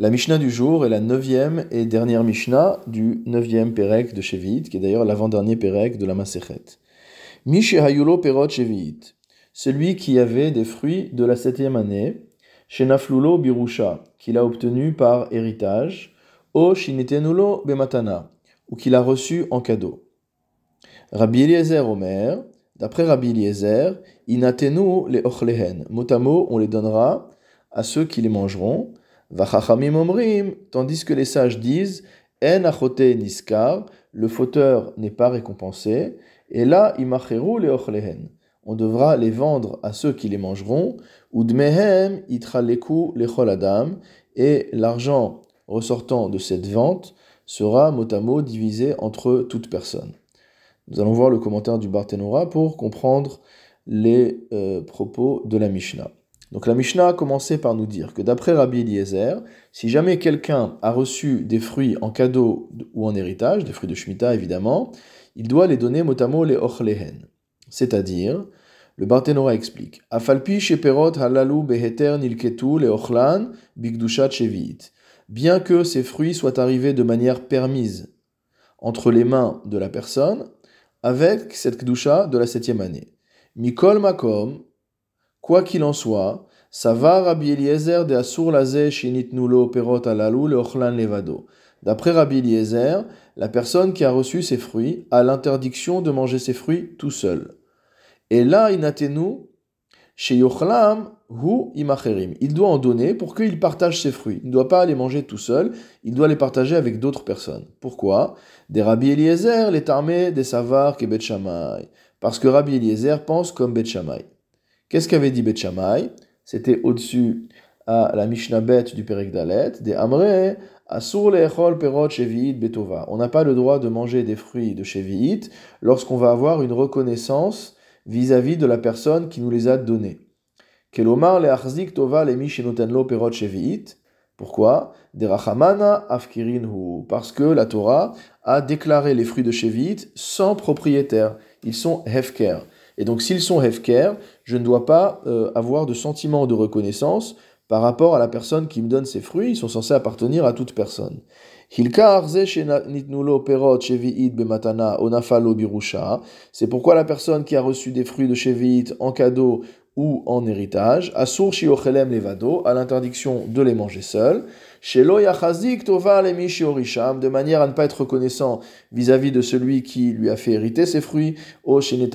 La Mishnah du jour est la neuvième et dernière Mishnah du neuvième Pérec de Shevit, qui est d'ailleurs l'avant-dernier Pérec de la Masechet. Mishi Hayulo Perot Shevit, celui qui avait des fruits de la septième année, chez Naflulo Birusha, qu'il a obtenu par héritage, O Shinitenulo Bematana, ou qu'il a reçu en cadeau. Rabbi Eliezer Omer, d'après Rabbi Eliezer, Inatenu le Ochlehen, motamo on les donnera à ceux qui les mangeront, Vachachamim omrim, tandis que les sages disent En achote niskar, le fauteur n'est pas récompensé, et là imacheru leochlehen. On devra les vendre à ceux qui les mangeront, ou dmehem itraleku lecholadam, et l'argent ressortant de cette vente sera mot à mot divisé entre toutes personnes. Nous allons voir le commentaire du Barthénora pour comprendre les euh, propos de la Mishnah. Donc la Mishnah a commencé par nous dire que d'après Rabbi Eliezer, si jamais quelqu'un a reçu des fruits en cadeau ou en héritage, des fruits de Shemitah évidemment, il doit les donner motamo les ochlehen. C'est-à-dire, le Barthénora explique Afalpi sheperot halalu beheter nilketu le ochlan bigdushat shevit. Bien que ces fruits soient arrivés de manière permise entre les mains de la personne, avec cette kdusha de la septième année. Mikol makom, Quoi qu'il en soit, Rabbi Eliezer de Asur Perot Alalu Levado. D'après Rabbi Eliezer, la personne qui a reçu ces fruits a l'interdiction de manger ces fruits tout seul. Et là, inatenu, chez Yochlam, hu imacherim. Il doit en donner pour qu'il partage ses fruits. Il ne doit pas les manger tout seul, il doit les partager avec d'autres personnes. Pourquoi? Des Rabbi Eliezer, les tarmés, des savars, que Bet Parce que Rabbi Eliezer pense comme Bet Qu'est-ce qu'avait dit Bet C'était au-dessus à la Mishnah Bet du Perek Dalet, des Amre, Asur le'echol perot shevi'it betova. On n'a pas le droit de manger des fruits de shevi'it lorsqu'on va avoir une reconnaissance vis-à-vis de la personne qui nous les a donnés. Kelomar le'achzik tova le'mi shenotenlo perot shevi'it. Pourquoi? Derachamana afkirinhu. Parce que la Torah a déclaré les fruits de shevi'it sans propriétaire. Ils sont hefker. Et donc s'ils sont hefker, je ne dois pas euh, avoir de sentiment de reconnaissance par rapport à la personne qui me donne ces fruits, ils sont censés appartenir à toute personne. C'est pourquoi la personne qui a reçu des fruits de Shevit en cadeau ou en héritage, Asur Levado, à l'interdiction de les manger seuls, de manière à ne pas être reconnaissant vis-à-vis de celui qui lui a fait hériter ses fruits, ou celui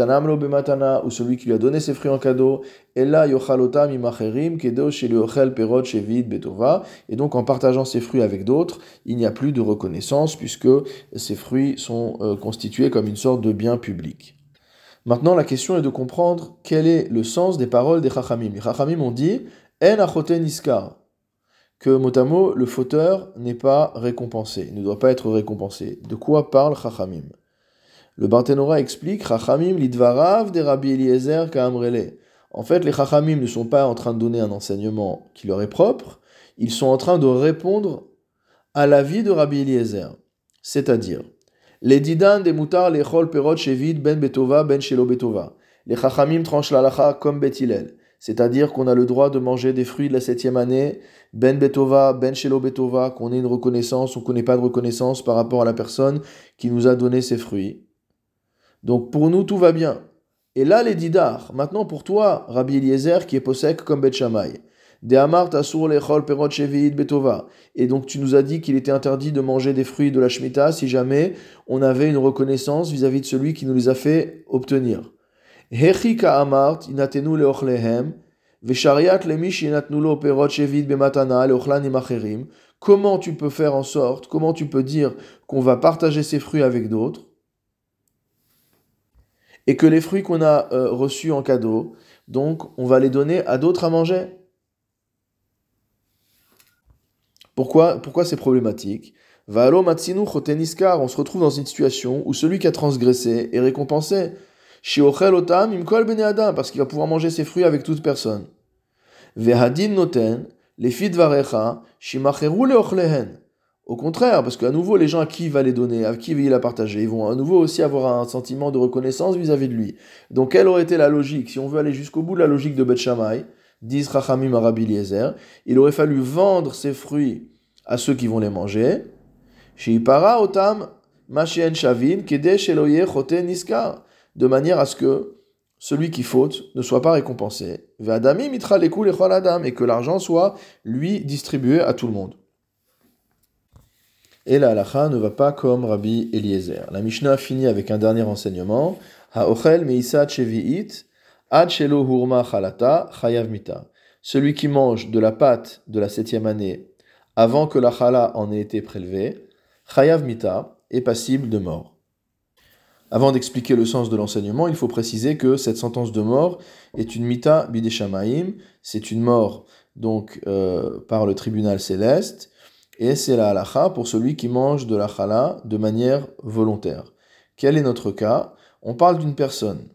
qui lui a donné ses fruits en cadeau, et donc en partageant ses fruits avec d'autres, il n'y a plus de reconnaissance puisque ces fruits sont euh, constitués comme une sorte de bien public. Maintenant, la question est de comprendre quel est le sens des paroles des Chachamim. Les Chachamim ont dit En achote niskar que mot le fauteur n'est pas récompensé, ne doit pas être récompensé. De quoi parle Chachamim? Le Barthénora explique Chachamim lidvarav de Rabbi Eliezer ka'amrele. En fait, les Chachamim ne sont pas en train de donner un enseignement qui leur est propre, ils sont en train de répondre à l'avis de Rabbi Eliezer. C'est-à-dire, les didan des mutar les chol perot shevid ben betova ben shelo betova. Les Chachamim tranchent l'alacha comme Betilel. C'est-à-dire qu'on a le droit de manger des fruits de la septième année, ben betova, ben shelo betova, qu'on ait une reconnaissance ou qu'on n'ait pas de reconnaissance par rapport à la personne qui nous a donné ces fruits. Donc pour nous, tout va bien. Et là, les didar, maintenant pour toi, Rabbi Eliezer, qui est possèque comme Bet de Amart Asur Lechol Perot Betova. Et donc tu nous as dit qu'il était interdit de manger des fruits de la Shemitah si jamais on avait une reconnaissance vis-à-vis de celui qui nous les a fait obtenir. Comment tu peux faire en sorte, comment tu peux dire qu'on va partager ces fruits avec d'autres et que les fruits qu'on a euh, reçus en cadeau, donc on va les donner à d'autres à manger Pourquoi, pourquoi c'est problématique on se retrouve dans une situation où celui qui a transgressé est récompensé. Parce qu'il va pouvoir manger ses fruits avec toute personne. Noten. Au contraire, parce qu'à nouveau, les gens à qui il va les donner, à qui il va la partager, ils vont à nouveau aussi avoir un sentiment de reconnaissance vis-à-vis de lui. Donc, quelle aurait été la logique? Si on veut aller jusqu'au bout de la logique de Bet Shammai, disent Rachamim il aurait fallu vendre ses fruits à ceux qui vont les manger. Sheipara otam machien shavin kedesh eloye chote niska. De manière à ce que celui qui faute ne soit pas récompensé. Mitra lekul adam. Et que l'argent soit, lui, distribué à tout le monde. Et la halacha ne va pas comme Rabbi Eliezer. La Mishnah finit avec un dernier enseignement. Ha'ochel meisa chevi'it ad shelo hurma chalata chayav mita. Celui qui mange de la pâte de la septième année avant que la chala en ait été prélevée, chayav mita est passible de mort. Avant d'expliquer le sens de l'enseignement, il faut préciser que cette sentence de mort est une mita bideshamaim, c'est une mort donc euh, par le tribunal céleste, et c'est la halacha pour celui qui mange de la chala de manière volontaire. Quel est notre cas? On parle d'une personne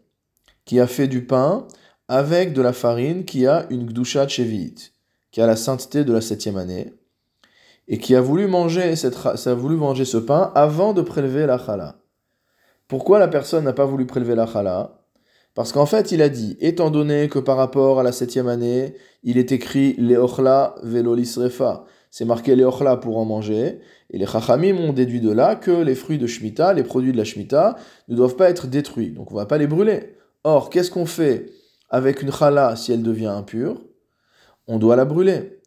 qui a fait du pain avec de la farine qui a une gdusha chevit, qui a la sainteté de la septième année, et qui a voulu manger, cette, a voulu manger ce pain avant de prélever la chala. Pourquoi la personne n'a pas voulu prélever la chala Parce qu'en fait, il a dit, étant donné que par rapport à la septième année, il est écrit Leochla velolisrefa, c'est marqué les ochla pour en manger. Et les chachamim ont déduit de là que les fruits de Shemitah, les produits de la Shemitah, ne doivent pas être détruits. Donc on ne va pas les brûler. Or, qu'est-ce qu'on fait avec une chala si elle devient impure? On doit la brûler.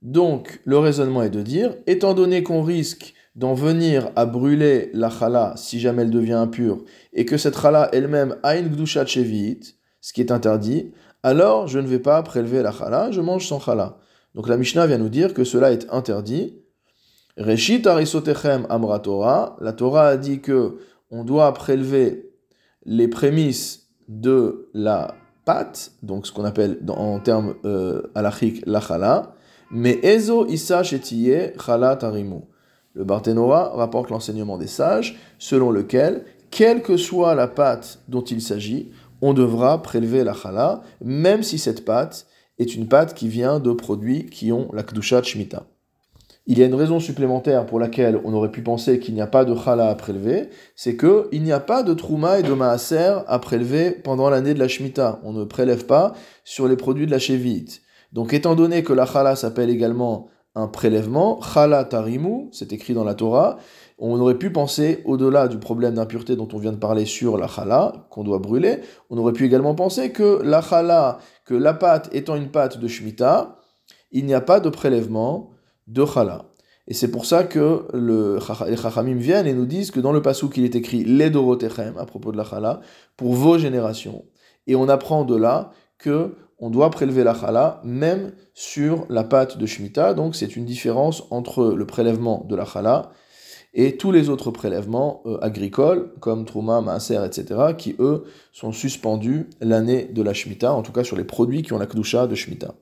Donc le raisonnement est de dire, étant donné qu'on risque d'en venir à brûler la chala si jamais elle devient impure, et que cette chala elle-même a une gdusha chevit, ce qui est interdit, alors je ne vais pas prélever la chala, je mange sans chala. Donc la Mishnah vient nous dire que cela est interdit. Reshit arisotechem amra Torah. La Torah a dit que on doit prélever les prémices de la pâte, donc ce qu'on appelle en termes euh, la chala. Mais ezo isa shetiye chala tarimu. Le Barthénoa rapporte l'enseignement des sages, selon lequel, quelle que soit la pâte dont il s'agit, on devra prélever la chala, même si cette pâte est une pâte qui vient de produits qui ont la Kedusha Shemitah. Il y a une raison supplémentaire pour laquelle on aurait pu penser qu'il n'y a pas de chala à prélever, c'est qu'il n'y a pas de trouma et de maaser à prélever pendant l'année de la Shemitah. On ne prélève pas sur les produits de la Shevite. Donc étant donné que la chala s'appelle également un prélèvement, chala tarimu, c'est écrit dans la Torah, on aurait pu penser, au-delà du problème d'impureté dont on vient de parler sur la chala, qu'on doit brûler, on aurait pu également penser que la chala, que la pâte étant une pâte de Shemitah, il n'y a pas de prélèvement de chala. Et c'est pour ça que le, les chachamim viennent et nous disent que dans le passou qu'il est écrit les dorotechem à propos de la chala, pour vos générations. Et on apprend de là que on doit prélever la chala même sur la pâte de Shemitah. Donc c'est une différence entre le prélèvement de la chala et tous les autres prélèvements euh, agricoles, comme Trouma, Maaser, etc., qui eux sont suspendus l'année de la Shemitah, en tout cas sur les produits qui ont la Kdusha de Shemitah.